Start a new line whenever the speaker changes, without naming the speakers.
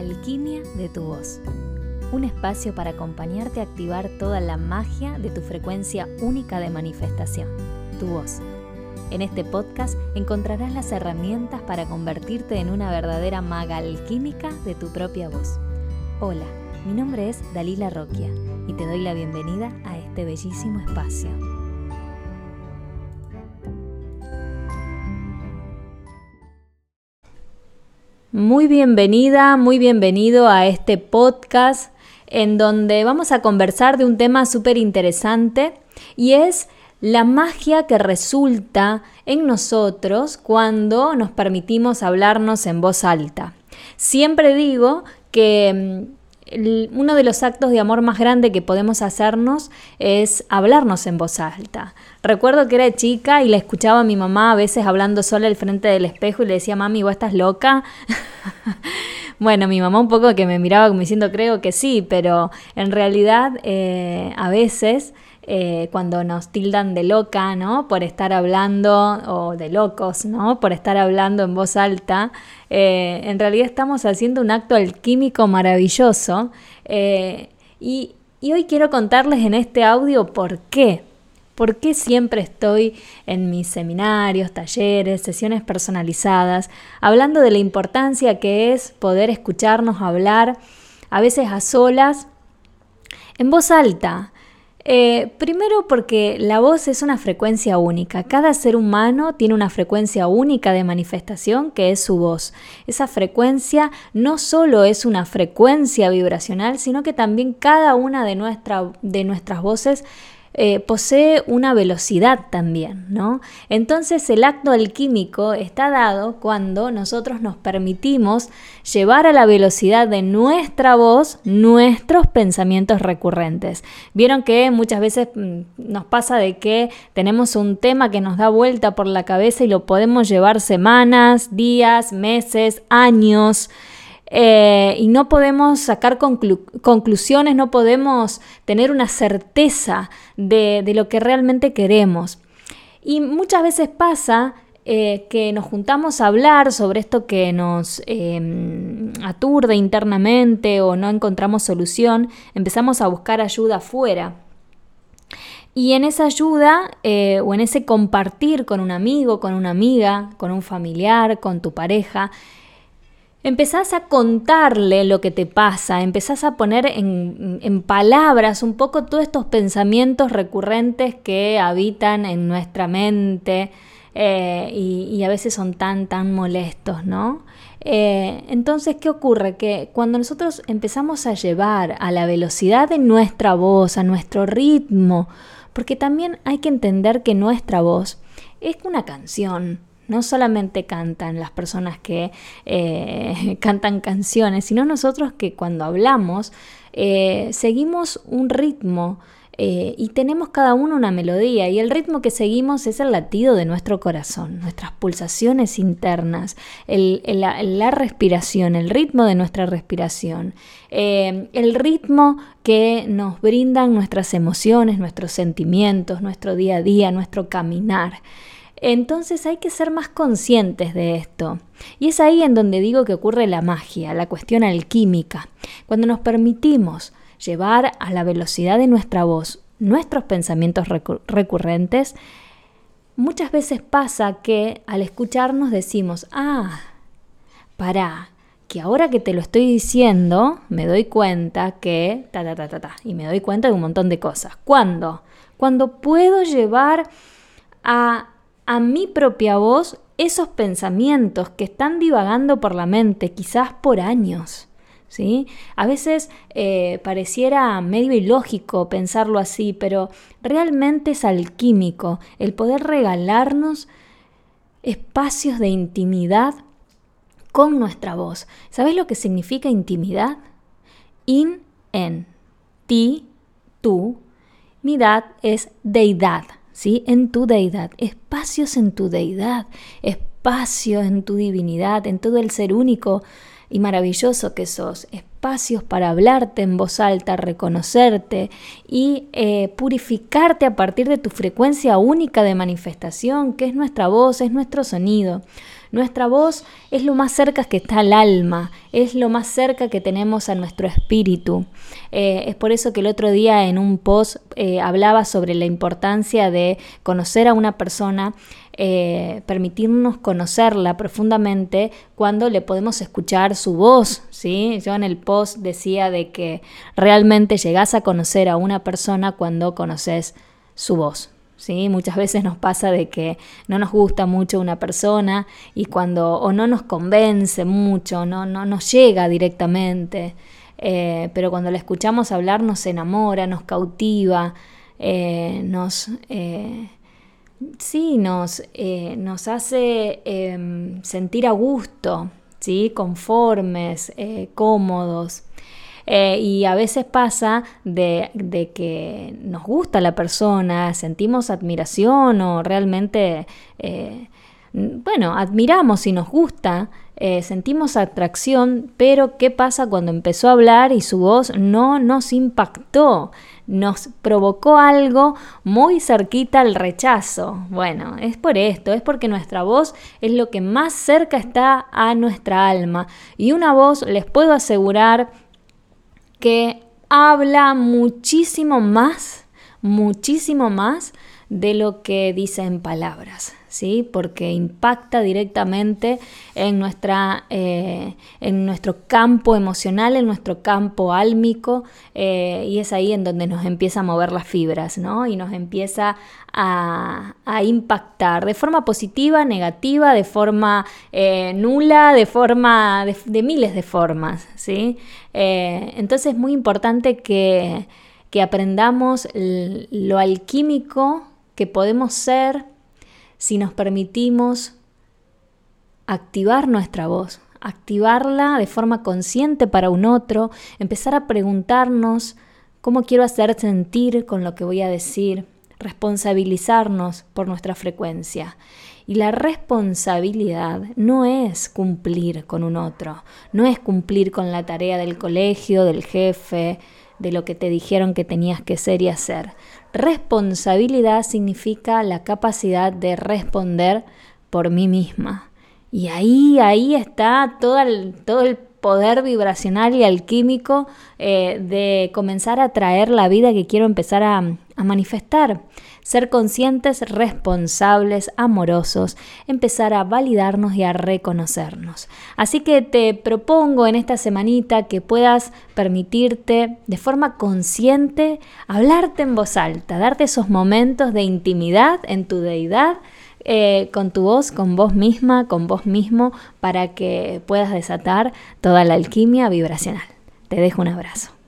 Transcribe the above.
Alquimia de tu voz. Un espacio para acompañarte a activar toda la magia de tu frecuencia única de manifestación, tu voz. En este podcast encontrarás las herramientas para convertirte en una verdadera maga alquímica de tu propia voz. Hola, mi nombre es Dalila Roquia y te doy la bienvenida a este bellísimo espacio. Muy bienvenida, muy bienvenido a este podcast en donde vamos a conversar de un tema súper interesante y es la magia que resulta en nosotros cuando nos permitimos hablarnos en voz alta. Siempre digo que uno de los actos de amor más grande que podemos hacernos es hablarnos en voz alta. Recuerdo que era chica y la escuchaba a mi mamá a veces hablando sola al frente del espejo y le decía, mami, ¿vos estás loca? bueno, mi mamá un poco que me miraba como diciendo, creo que sí, pero en realidad eh, a veces eh, cuando nos tildan de loca, ¿no? Por estar hablando, o de locos, ¿no? Por estar hablando en voz alta, eh, en realidad estamos haciendo un acto alquímico maravilloso. Eh, y, y hoy quiero contarles en este audio por qué. ¿Por qué siempre estoy en mis seminarios, talleres, sesiones personalizadas, hablando de la importancia que es poder escucharnos hablar, a veces a solas, en voz alta? Eh, primero porque la voz es una frecuencia única. Cada ser humano tiene una frecuencia única de manifestación que es su voz. Esa frecuencia no solo es una frecuencia vibracional, sino que también cada una de, de nuestras voces eh, posee una velocidad también, ¿no? Entonces el acto alquímico está dado cuando nosotros nos permitimos llevar a la velocidad de nuestra voz nuestros pensamientos recurrentes. Vieron que muchas veces mm, nos pasa de que tenemos un tema que nos da vuelta por la cabeza y lo podemos llevar semanas, días, meses, años. Eh, y no podemos sacar conclusiones, no podemos tener una certeza de, lo que realmente queremos. Y muchas veces pasa eh, que nos juntamos a hablar sobre esto que nos em, aturde internamente o no encontramos solución, empezamos a buscar ayuda afuera. Y en esa ayuda eh, o en ese compartir con un amigo, con una amiga, con un familiar, con tu pareja, Empezás a contarle lo que te pasa, empezás a poner en, palabras un poco todos estos pensamientos recurrentes que habitan en nuestra mente eh, y, a veces son tan, tan molestos, ¿no? Eh, entonces, ¿qué ocurre? Que cuando nosotros empezamos a llevar a la velocidad de nuestra voz, a nuestro ritmo, porque también hay que entender que nuestra voz es una canción, no solamente cantan las personas que eh, cantan canciones, sino nosotros que cuando hablamos eh, seguimos un ritmo. Eh, y tenemos cada uno una melodía y el ritmo que seguimos es el latido de nuestro corazón, nuestras pulsaciones internas, la, respiración, el ritmo de nuestra respiración, el ritmo que nos brindan nuestras emociones, nuestros sentimientos, nuestro día a día, nuestro caminar. Entonces hay que ser más conscientes de esto. Y es ahí en donde digo que ocurre la magia, la cuestión alquímica. Cuando nos permitimos llevar a la velocidad de nuestra voz nuestros pensamientos recurrentes, muchas veces pasa que al escucharnos decimos, ah, para, que ahora que te lo estoy diciendo, me doy cuenta que, ta, ta, ta, ta, ta, y me doy cuenta de un montón de cosas. ¿Cuándo? Cuando puedo llevar a a mi propia voz esos pensamientos que están divagando por la mente, quizás por años. ¿Sí? A veces eh, pareciera medio ilógico pensarlo así, pero realmente es alquímico el poder regalarnos espacios de intimidad con nuestra voz. ¿Sabes lo que significa intimidad? In, en, ti, tú. Mi dad es deidad. ¿Sí? En tu deidad, espacios en tu deidad, espacio en tu divinidad, en todo el ser único y maravilloso que sos, espacios para hablarte en voz alta, reconocerte y eh, purificarte a partir de tu frecuencia única de manifestación, que es nuestra voz, es nuestro sonido. Nuestra voz es lo más cerca que está al alma, es lo más cerca que tenemos a nuestro espíritu. Eh, es por eso que el otro día en un post eh, hablaba sobre la importancia de conocer a una persona, eh, permitirnos conocerla profundamente cuando le podemos escuchar su voz. ¿sí? Yo en el post decía de que realmente llegas a conocer a una persona cuando conoces su voz. ¿sí? Muchas veces nos pasa de que no nos gusta mucho una persona y cuando o no nos convence mucho, no, no nos llega directamente, eh, pero cuando la escuchamos hablar nos enamora, nos cautiva, eh, nos, sí, nos, nos hace em, sentir a gusto, ¿sí? conformes, cómodos. Eh, y a veces pasa de, que nos gusta la persona, sentimos admiración o realmente, eh, bueno, admiramos y nos gusta, eh, sentimos atracción, pero ¿qué pasa cuando empezó a hablar y su voz no nos impactó? Nos provocó algo muy cerquita al rechazo. Bueno, es por esto, es porque nuestra voz es lo que más cerca está a nuestra alma. Y una voz, les puedo asegurar, que habla muchísimo más, muchísimo más de lo que dice en palabras. ¿Sí? porque impacta directamente en, nuestra, eh, en nuestro campo emocional, en nuestro campo álmico, eh, y es ahí en donde nos empieza a mover las fibras, ¿no? y nos empieza a, impactar de forma positiva, negativa, de forma eh, nula, de forma de, miles de formas. ¿sí? entonces es muy importante que, que aprendamos lo alquímico que podemos ser si nos permitimos activar nuestra voz, activarla de forma consciente para un otro, empezar a preguntarnos cómo quiero hacer sentir con lo que voy a decir, responsabilizarnos por nuestra frecuencia. Y la responsabilidad no es cumplir con un otro, no es cumplir con la tarea del colegio, del jefe, de lo que te dijeron que tenías que ser y hacer. Responsabilidad significa la capacidad de responder por mí misma. Y ahí, ahí está todo el, todo el poder vibracional y alquímico eh, de comenzar a traer la vida que quiero empezar a, a manifestar. Ser conscientes, responsables, amorosos, empezar a validarnos y a reconocernos. Así que te propongo en esta semanita que puedas permitirte de forma consciente hablarte en voz alta, darte esos momentos de intimidad en tu deidad eh, con tu voz, con vos misma, con vos mismo, para que puedas desatar toda la alquimia vibracional. Te dejo un abrazo.